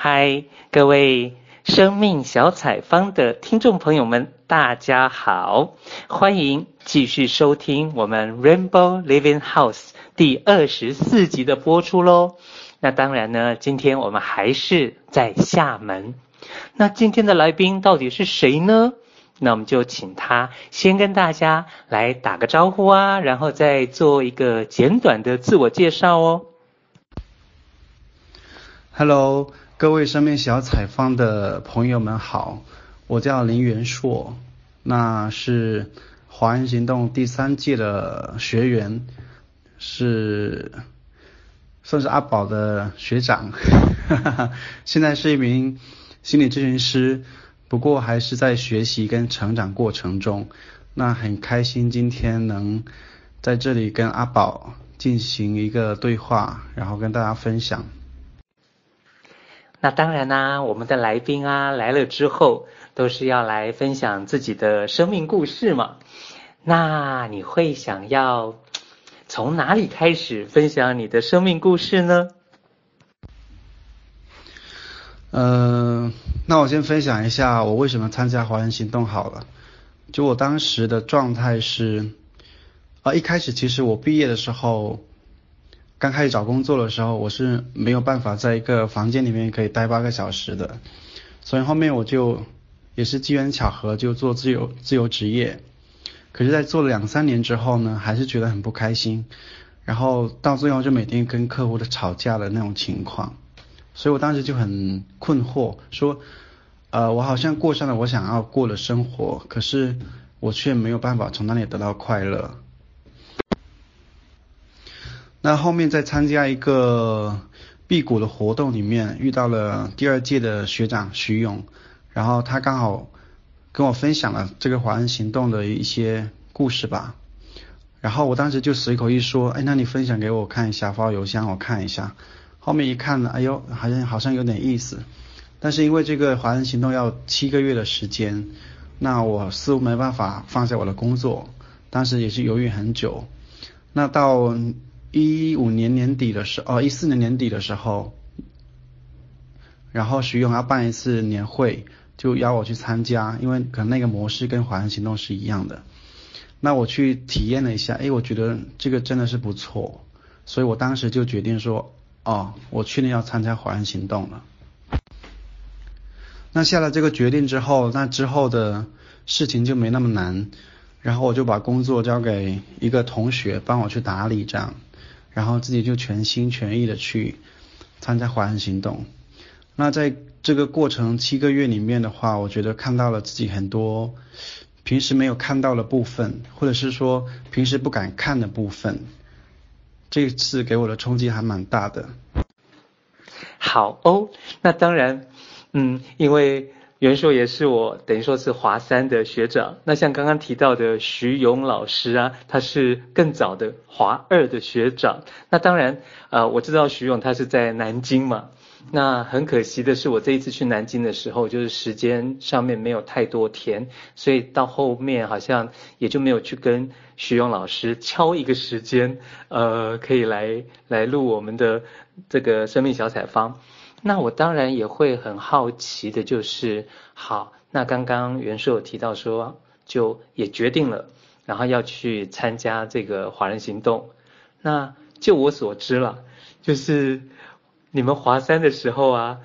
嗨，各位生命小采方的听众朋友们，大家好，欢迎继续收听我们 Rainbow Living House 第二十四集的播出喽。那当然呢，今天我们还是在厦门。那今天的来宾到底是谁呢？那我们就请他先跟大家来打个招呼啊，然后再做一个简短的自我介绍哦。Hello，各位生命小采方的朋友们好，我叫林元硕，那是华人行动第三届的学员，是算是阿宝的学长，现在是一名心理咨询师。不过还是在学习跟成长过程中，那很开心今天能在这里跟阿宝进行一个对话，然后跟大家分享。那当然啦、我们的来宾啊来了之后，都是要来分享自己的生命故事嘛。那你会想要从哪里开始分享你的生命故事呢？嗯、那我先分享一下我为什么参加华人行动好了。就我当时的状态是，啊，一开始其实我毕业的时候，刚开始找工作的时候，我是没有办法在一个房间里面可以待八个小时的，所以后面我就也是机缘巧合就做自由自由职业。可是，在做了两三年之后呢，还是觉得很不开心，然后到最后就每天跟客户的吵架的那种情况。所以我当时就很困惑，说，呃，我好像过上了我想要过的生活，可是我却没有办法从那里得到快乐。那后面在参加一个辟谷的活动里面，遇到了第二届的学长徐勇，然后他刚好跟我分享了这个华人行动的一些故事吧，然后我当时就随口一说，哎，那你分享给我看一下，发我邮箱我看一下。后面一看呢，哎呦，好像好像有点意思，但是因为这个华人行动要七个月的时间，那我似乎没办法放下我的工作，当时也是犹豫很久。那到一五年年底的时候，哦，一四年年底的时候，然后徐勇要办一次年会，就邀我去参加，因为可能那个模式跟华人行动是一样的。那我去体验了一下，哎，我觉得这个真的是不错，所以我当时就决定说。哦，我确定要参加华人行动了。那下了这个决定之后，那之后的事情就没那么难。然后我就把工作交给一个同学帮我去打理这样，然后自己就全心全意的去参加华人行动。那在这个过程七个月里面的话，我觉得看到了自己很多平时没有看到的部分，或者是说平时不敢看的部分。这次给我的冲击还蛮大的。好哦，那当然，嗯，因为元硕也是我等于说是华三的学长。那像刚刚提到的徐勇老师啊，他是更早的华二的学长。那当然，呃，我知道徐勇他是在南京嘛。那很可惜的是，我这一次去南京的时候，就是时间上面没有太多天，所以到后面好像也就没有去跟徐勇老师敲一个时间，呃，可以来来录我们的这个生命小采方。那我当然也会很好奇的，就是好，那刚刚袁硕有提到说，就也决定了，然后要去参加这个华人行动。那就我所知了，就是。你们华三的时候啊，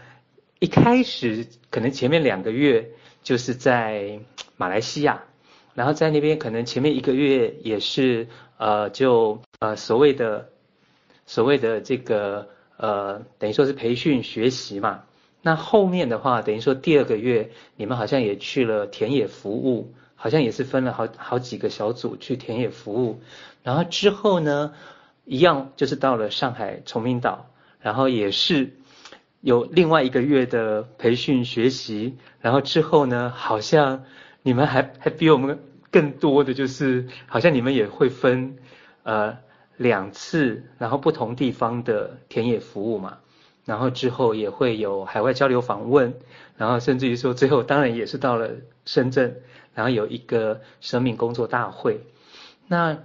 一开始可能前面两个月就是在马来西亚，然后在那边可能前面一个月也是呃就呃所谓的所谓的这个呃等于说是培训学习嘛。那后面的话等于说第二个月你们好像也去了田野服务，好像也是分了好好几个小组去田野服务，然后之后呢一样就是到了上海崇明岛。然后也是有另外一个月的培训学习，然后之后呢，好像你们还还比我们更多的就是，好像你们也会分呃两次，然后不同地方的田野服务嘛，然后之后也会有海外交流访问，然后甚至于说最后当然也是到了深圳，然后有一个生命工作大会。那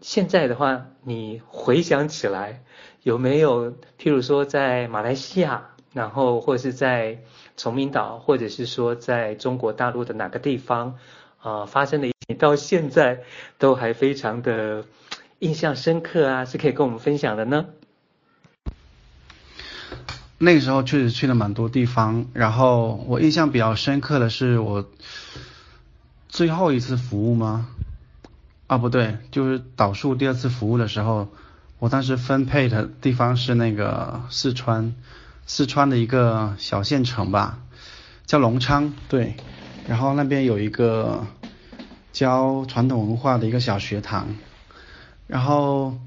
现在的话，你回想起来。有没有，譬如说在马来西亚，然后或是在崇明岛，或者是说在中国大陆的哪个地方啊、发生的，你到现在都还非常的印象深刻啊，是可以跟我们分享的呢？那个时候确实去了蛮多地方，然后我印象比较深刻的是我最后一次服务吗？啊，不对，就是导数第二次服务的时候，我当时分配的地方是那个四川，四川的一个小县城吧，叫隆昌，对，然后那边有一个教传统文化的一个小学堂，然后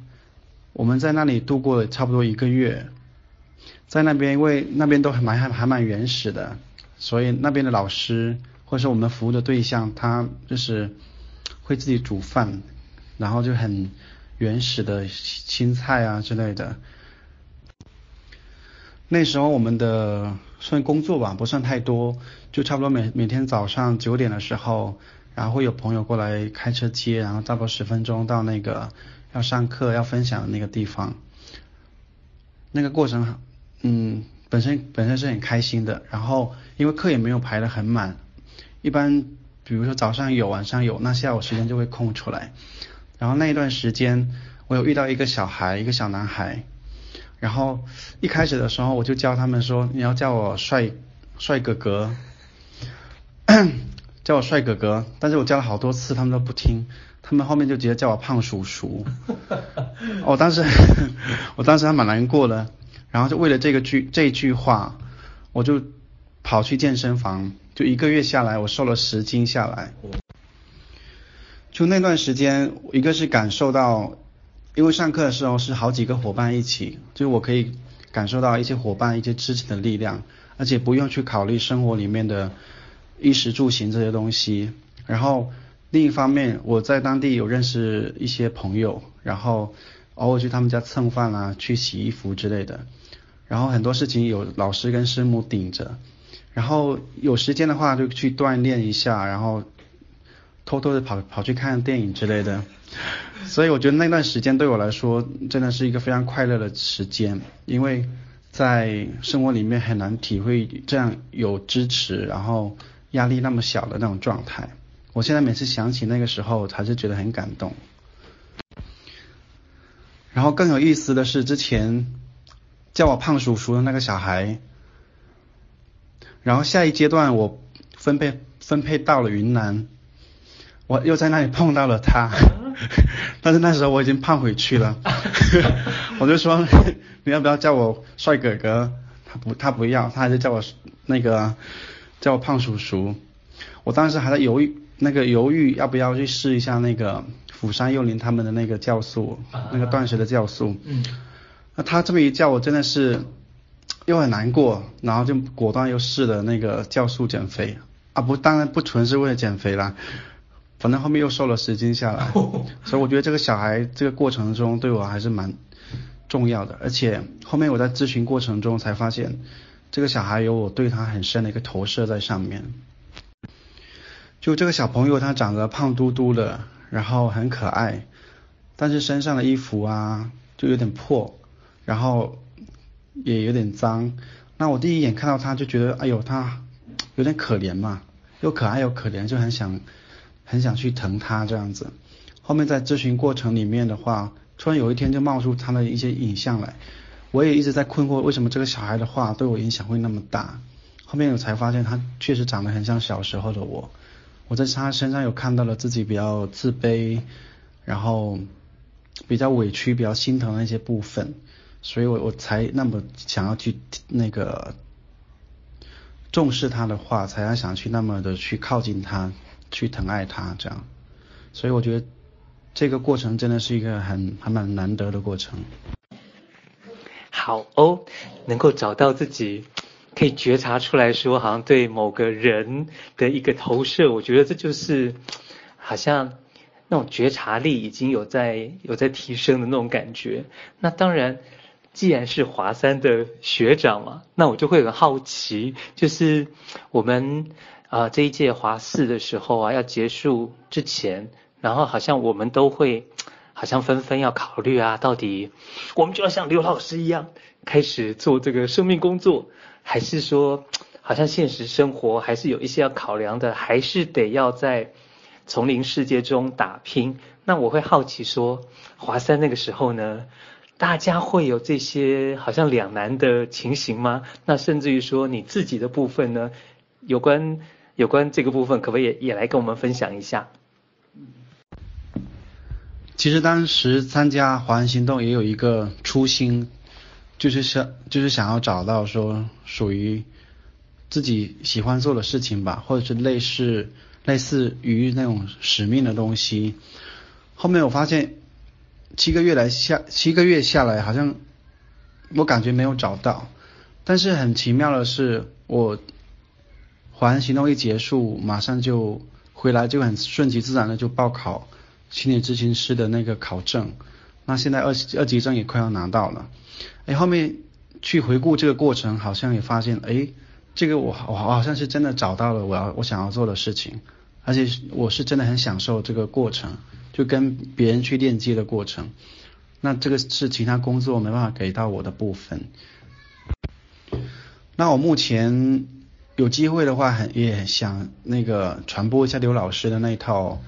我们在那里度过了差不多一个月。在那边，因为那边都还蛮还还蛮原始的，所以那边的老师或者说我们服务的对象，他就是会自己煮饭，然后就很原始的青菜啊之类的。那时候我们的算工作吧，不算太多，就差不多每每天早上九点的时候，然后会有朋友过来开车接，然后差不多十分钟到那个要上课要分享的那个地方，那个过程。嗯，本身本身是很开心的，然后因为课也没有排得很满，一般比如说早上有，晚上有，那下午时间就会空出来。然后那一段时间，我有遇到一个小孩，一个小男孩，然后一开始的时候我就教他们说，你要叫我帅帅哥哥，叫我帅哥哥，但是我叫了好多次，他们都不听，他们后面就直接叫我胖叔叔。我当时 我当时还蛮难过的。然后就为了这个句这句话，我就跑去健身房，就一个月下来，我瘦了十斤下来。就那段时间，一个是感受到，因为上课的时候是好几个伙伴一起，就是我可以感受到一些伙伴一些支持的力量，而且不用去考虑生活里面的衣食住行这些东西。然后另一方面，我在当地有认识一些朋友，然后偶尔去他们家蹭饭啊，去洗衣服之类的。然后很多事情有老师跟师母顶着，然后有时间的话就去锻炼一下，然后偷偷的跑跑去看电影之类的。所以我觉得那段时间对我来说真的是一个非常快乐的时间，因为在生活里面很难体会这样有支持，然后压力那么小的那种状态。我现在每次想起那个时候，还是觉得很感动。然后更有意思的是之前。叫我胖叔叔的那个小孩，然后下一阶段我分配分配到了云南，我又在那里碰到了他，但是那时候我已经胖回去了，我就说 你要不要叫我帅哥哥？他不他不要，他还是叫我那个叫我胖叔叔。我当时还在犹豫那个犹豫要不要去试一下那个釜山幼林他们的那个酵素，那个断食的酵素。嗯。那他这么一叫，我真的是 又很难过，然后就果断又试了那个酵素减肥啊，不，当然不纯是为了减肥啦，反正后面又瘦了十斤下来，所以我觉得这个小孩这个过程中对我还是蛮重要的，而且后面我在咨询过程中才发现，这个小孩有我对他很深的一个投射在上面，就这个小朋友他长得胖嘟嘟的，然后很可爱，但是身上的衣服啊就有点破。然后也有点脏，那我第一眼看到他就觉得，哎呦，他有点可怜嘛，又可爱又可怜，就很想很想去疼他这样子。后面在咨询过程里面的话，突然有一天就冒出他的一些影像来，我也一直在困惑，为什么这个小孩的话对我影响会那么大？后面我才发现他确实长得很像小时候的我，我在他身上有看到了自己比较自卑，然后比较委屈、比较心疼的一些部分。所以我我才那么想要去那个重视他的话，才要想去那么的去靠近他，去疼爱他这样。所以我觉得这个过程真的是一个很还蛮难得的过程。好哦，能够找到自己，可以觉察出来说，好像对某个人的一个投射，我觉得这就是好像那种觉察力已经有在有在提升的那种感觉。那当然。既然是华三的学长嘛，那我就会很好奇，就是我们啊、这一届华四的时候啊要结束之前，然后好像我们都会好像纷纷要考虑啊，到底我们就要像刘老师一样开始做这个生命工作，还是说 好像现实生活还是有一些要考量的，还是得要在丛林世界中打拼？那我会好奇说，华山那个时候呢，大家会有这些好像两难的情形吗？那甚至于说你自己的部分呢，有关有关这个部分，可不可以也，也来跟我们分享一下？其实当时参加华人行动也有一个初心，就是想就是想要找到说属于自己喜欢做的事情吧，或者是类似类似于那种使命的东西。后面我发现七个月来下七个月下来，好像我感觉没有找到。但是很奇妙的是，我华人行动一结束，马上就回来，就很顺其自然的就报考。心理咨询师的那个考证，那现在二二级证也快要拿到了。哎，后面去回顾这个过程，好像也发现，哎，这个我我好像是真的找到了我要我想要做的事情，而且我是真的很享受这个过程，就跟别人去链接的过程。那这个是其他工作没办法给到我的部分。那我目前有机会的话，很也想那个传播一下刘老师的那一套。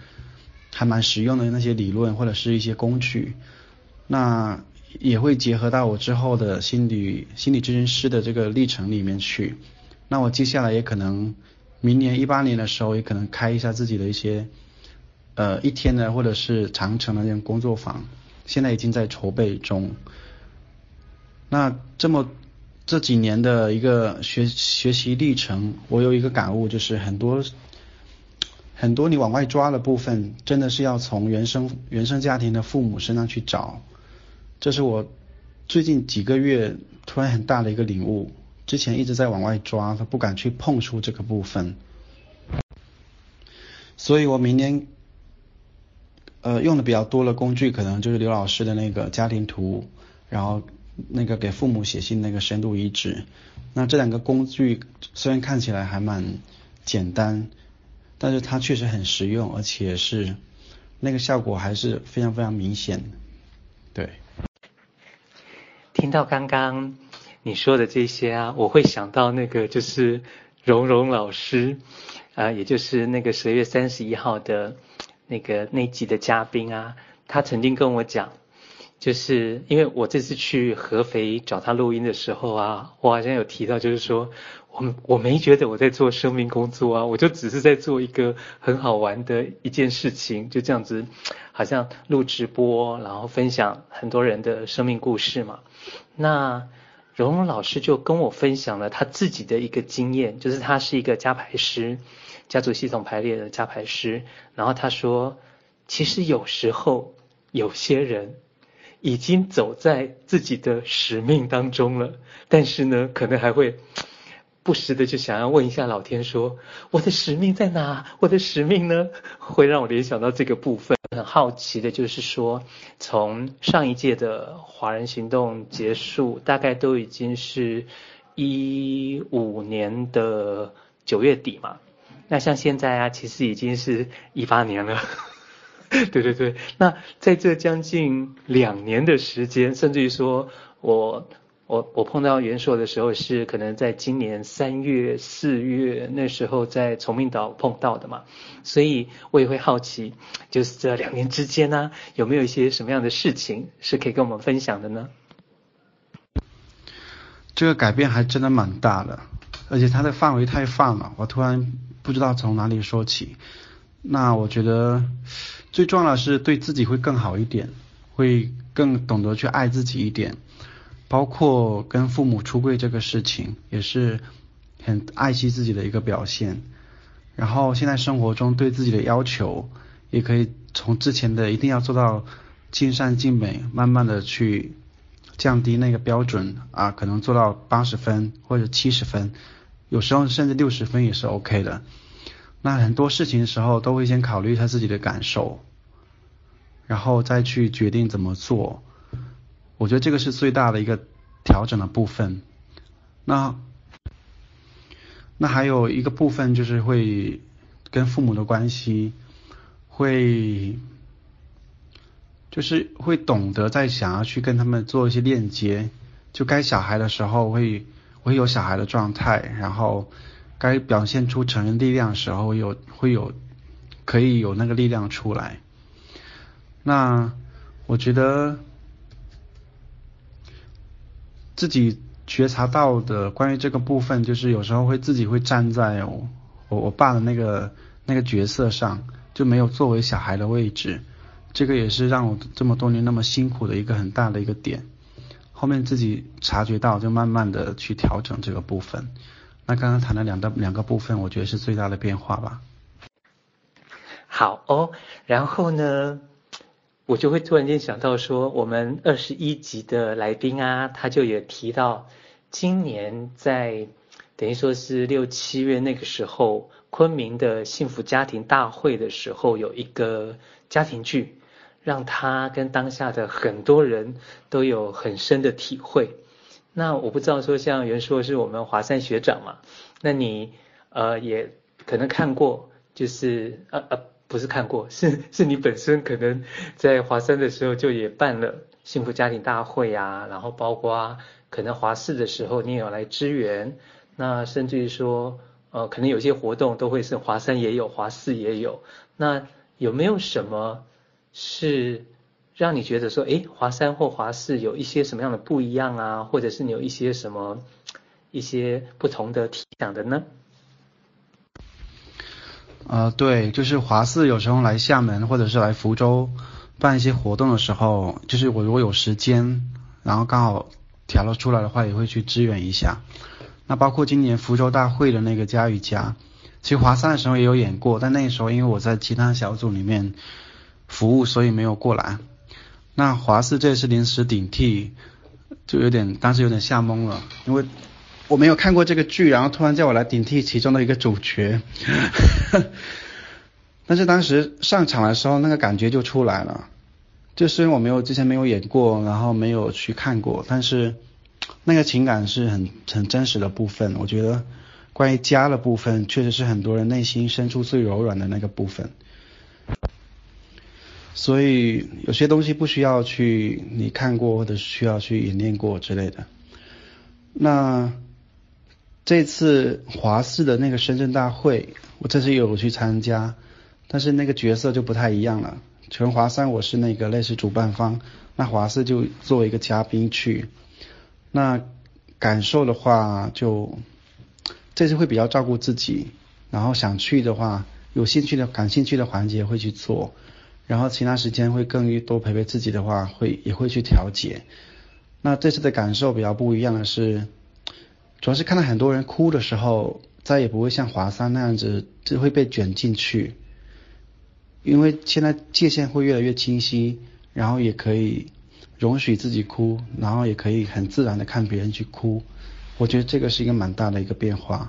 还蛮实用的那些理论或者是一些工具，那也会结合到我之后的心理心理咨询师的这个历程里面去。那我接下来也可能明年一八年的时候，也可能开一下自己的一些呃一天的或者是长程的那种工作坊，现在已经在筹备中。那这么这几年的一个学学习历程，我有一个感悟，就是很多。很多你往外抓的部分，真的是要从原生原生家庭的父母身上去找。这是我最近几个月突然很大的一个领悟。之前一直在往外抓，他不敢去碰触这个部分。所以我明年呃用的比较多的工具，可能就是刘老师的那个家庭图，然后那个给父母写信那个深度移植。那这两个工具虽然看起来还蛮简单。但是它确实很实用，而且是那个效果还是非常非常明显的。对，听到刚刚你说的这些啊，我会想到那个就是蓉蓉老师啊、呃，也就是那个十月三十一号的那个那集的嘉宾啊，他曾经跟我讲，就是因为我这次去合肥找他录音的时候啊，我好像有提到，就是说。我我没觉得我在做生命工作啊，我就只是在做一个很好玩的一件事情，就这样子，好像录直播，然后分享很多人的生命故事嘛。那蓉蓉老师就跟我分享了他自己的一个经验，就是他是一个加排师，家族系统排列的加排师。然后他说，其实有时候有些人已经走在自己的使命当中了，但是呢，可能还会。不时的就想要问一下老天说，我的使命在哪？我的使命呢？会让我联想到这个部分。很好奇的就是说，从上一届的华人行动结束，大概都已经是一五年的九月底嘛。那像现在啊，其实已经是一八年了。对对对。那在这将近两年的时间，甚至于说我。我我碰到元硕的时候是可能在今年三月四月那时候在崇明岛碰到的嘛，所以我也会好奇，就是这两年之间呢，有没有一些什么样的事情是可以跟我们分享的呢？这个改变还真的蛮大的，而且它的范围太泛了，我突然不知道从哪里说起。那我觉得最重要的是对自己会更好一点，会更懂得去爱自己一点。包括跟父母出柜这个事情，也是很爱惜自己的一个表现。然后现在生活中对自己的要求，也可以从之前的一定要做到尽善尽美，慢慢的去降低那个标准啊，可能做到八十分或者七十分，有时候甚至六十分也是 OK 的。那很多事情的时候都会先考虑他自己的感受，然后再去决定怎么做。我觉得这个是最大的一个调整的部分。那那还有一个部分就是会跟父母的关系，会就是会懂得在想要去跟他们做一些链接，就该小孩的时候会会有小孩的状态，然后该表现出成人力量的时候有会有可以有那个力量出来。那我觉得自己觉察到的关于这个部分，就是有时候会自己会站在我我我爸的那个那个角色上，就没有作为小孩的位置。这个也是让我这么多年那么辛苦的一个很大的一个点。后面自己察觉到，就慢慢的去调整这个部分。那刚刚谈了两个两个部分，我觉得是最大的变化吧。好哦，然后呢，我就会突然间想到说，我们二十一集的来宾啊，他就也提到，今年在等于说是六七月那个时候，昆明的幸福家庭大会的时候，有一个家庭剧。让他跟当下的很多人都有很深的体会。那我不知道说，像袁硕是我们华山学长嘛？那你呃也可能看过，就是呃呃不是看过，是是你本身可能在华山的时候就也办了幸福家庭大会啊，然后包括可能华四的时候你也有来支援，那甚至于说呃可能有些活动都会是华山也有，华四也有。那有没有什么？是让你觉得说，诶，华三或华四有一些什么样的不一样啊？或者是你有一些什么一些不同的体想的呢？呃，对，就是华四有时候来厦门或者是来福州办一些活动的时候，就是我如果有时间，然后刚好调了出来的话，也会去支援一下。那包括今年福州大会的那个家与家，其实华三的时候也有演过，但那时候因为我在其他小组里面。服务，所以没有过来。那华四这次临时顶替，就有点当时有点吓懵了，因为我没有看过这个剧，然后突然叫我来顶替其中的一个主角。但是当时上场的时候，那个感觉就出来了。就虽然我没有之前没有演过，然后没有去看过，但是那个情感是很很真实的部分。我觉得关于家的部分，确实是很多人内心深处最柔软的那个部分。所以有些东西不需要去你看过或者需要去演练过之类的。那这次华视的那个深圳大会，我这次有去参加，但是那个角色就不太一样了。全华三我是那个类似主办方，那华视就作为一个嘉宾去。那感受的话就这次会比较照顾自己，然后想去的话，有兴趣的感兴趣的环节会去做。然后其他时间会更多陪陪自己的话，会也会去调节。那这次的感受比较不一样的是，主要是看到很多人哭的时候，再也不会像华山那样子就会被卷进去，因为现在界限会越来越清晰，然后也可以容许自己哭，然后也可以很自然的看别人去哭。我觉得这个是一个蛮大的一个变化。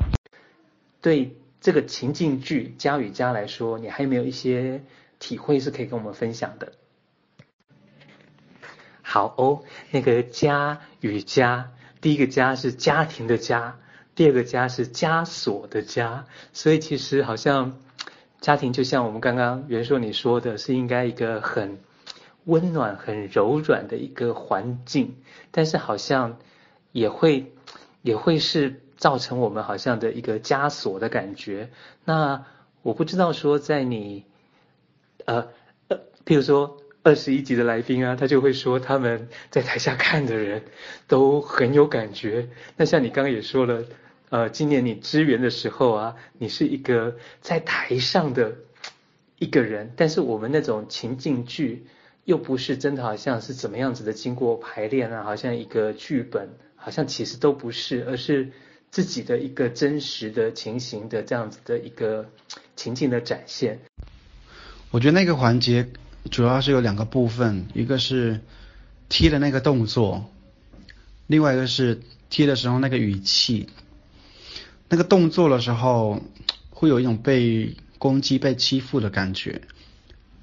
对这个情境剧《家与家》来说，你还有没有一些？体会是可以跟我们分享的。好哦，那个家与家，第一个家是家庭的家，第二个家是枷锁的家，所以其实好像家庭就像我们刚刚袁硕你说的，是应该一个很温暖、很柔软的一个环境，但是好像也会也会是造成我们好像的一个枷锁的感觉。那我不知道说在你。呃呃，譬如说二十一集的来宾啊，他就会说他们在台下看的人都很有感觉。那像你刚刚也说了，呃，今年你支援的时候啊，你是一个在台上的一个人，但是我们那种情境剧又不是真的，好像是怎么样子的经过排练啊，好像一个剧本，好像其实都不是，而是自己的一个真实的情形的这样子的一个情境的展现。我觉得那个环节主要是有两个部分，一个是踢的那个动作，另外一个是踢的时候那个语气。那个动作的时候会有一种被攻击、被欺负的感觉。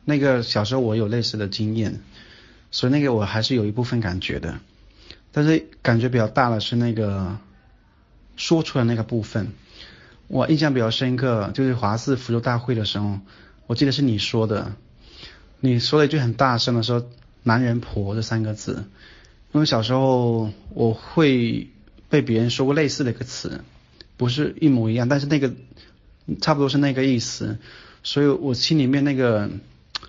那个小时候我有类似的经验，所以那个我还是有一部分感觉的。但是感觉比较大的是那个说出来那个部分，我印象比较深刻，就是华四福州大会的时候。我记得是你说的，你说了一句很大声的说“男人婆”这三个字，因为小时候我会被别人说过类似的一个词，不是一模一样，但是那个差不多是那个意思，所以我心里面那个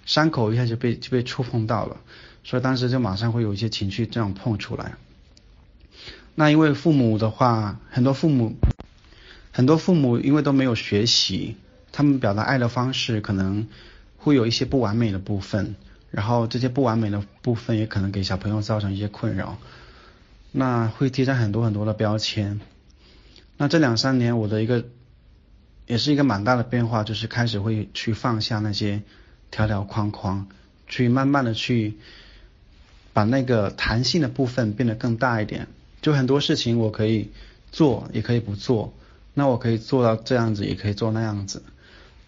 伤口一下就被就被触碰到了，所以当时就马上会有一些情绪这样碰出来。那因为父母的话，很多父母很多父母因为都没有学习，他们表达爱的方式可能会有一些不完美的部分。然后这些不完美的部分也可能给小朋友造成一些困扰，那会贴上很多很多的标签。那这两三年我的一个也是一个蛮大的变化，就是开始会去放下那些条条框框，去慢慢的去把那个弹性的部分变得更大一点。就很多事情我可以做，也可以不做。那我可以做到这样子，也可以做那样子。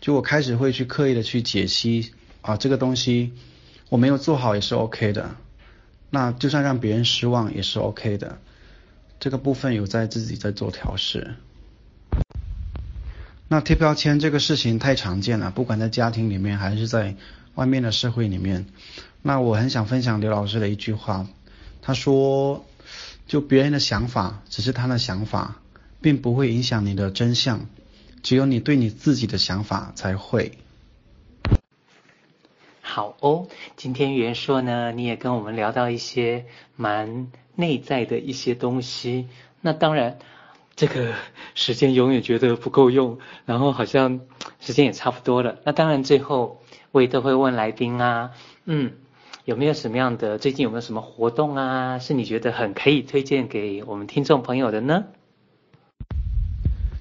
就我开始会去刻意的去解析啊，这个东西。我没有做好也是 OK 的，那就算让别人失望也是 OK 的。这个部分有在自己在做调试。那贴标签这个事情太常见了，不管在家庭里面还是在外面的社会里面。那我很想分享刘老师的一句话，他说：“就别人的想法只是他的想法，并不会影响你的真相，只有你对你自己的想法才会。”好哦，今天元硕呢，你也跟我们聊到一些蛮内在的一些东西。那当然，这个时间永远觉得不够用，然后好像时间也差不多了。那当然，最后我也都会问来宾啊，嗯，有没有什么样的最近有没有什么活动啊，是你觉得很可以推荐给我们听众朋友的呢？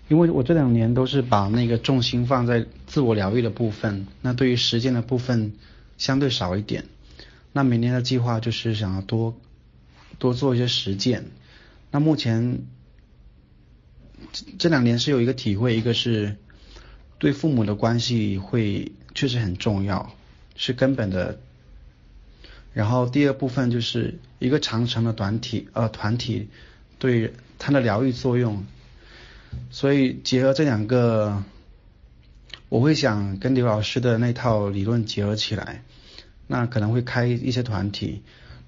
因为我这两年都是把那个重心放在自我疗愈的部分，那对于实践的部分。相对少一点，那明年的计划就是想要多多做一些实践。那目前这这两年是有一个体会，一个是对父母的关系会确实很重要，是根本的。然后第二部分就是一个长程的团体呃团体对它的疗愈作用，所以结合这两个。我会想跟刘老师的那套理论结合起来，那可能会开一些团体，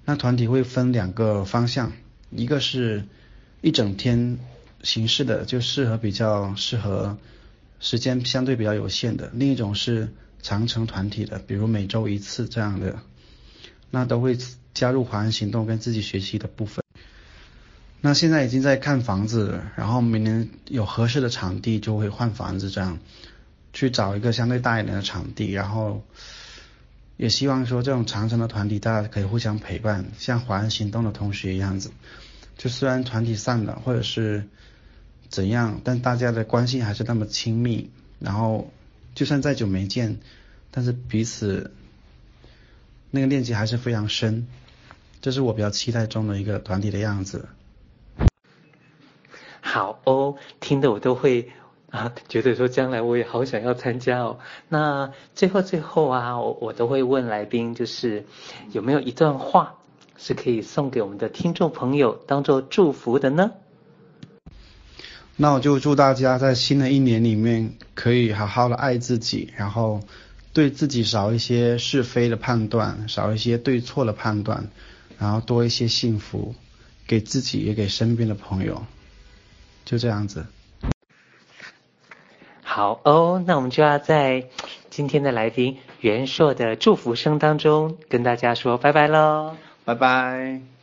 那团体会分两个方向，一个是一整天形式的，就适合比较适合时间相对比较有限的；另一种是长程团体的，比如每周一次这样的，那都会加入华人行动跟自己学习的部分。那现在已经在看房子，然后明年有合适的场地就会换房子这样。去找一个相对大一点的场地，然后也希望说这种长程的团体大家可以互相陪伴，像华人行动的同学一样子。就虽然团体散了或者是怎样，但大家的关系还是那么亲密。然后就算再久没见，但是彼此那个链接还是非常深。这是我比较期待中的一个团体的样子。好哦，听得我都会。啊，觉得说将来我也好想要参加哦。那最后最后啊，我我都会问来宾，就是有没有一段话是可以送给我们的听众朋友当做祝福的呢？那我就祝大家在新的一年里面可以好好的爱自己，然后对自己少一些是非的判断，少一些对错的判断，然后多一些幸福，给自己也给身边的朋友，就这样子。好哦，那我们就要在今天的来宾袁硕的祝福声当中跟大家说拜拜喽，拜拜。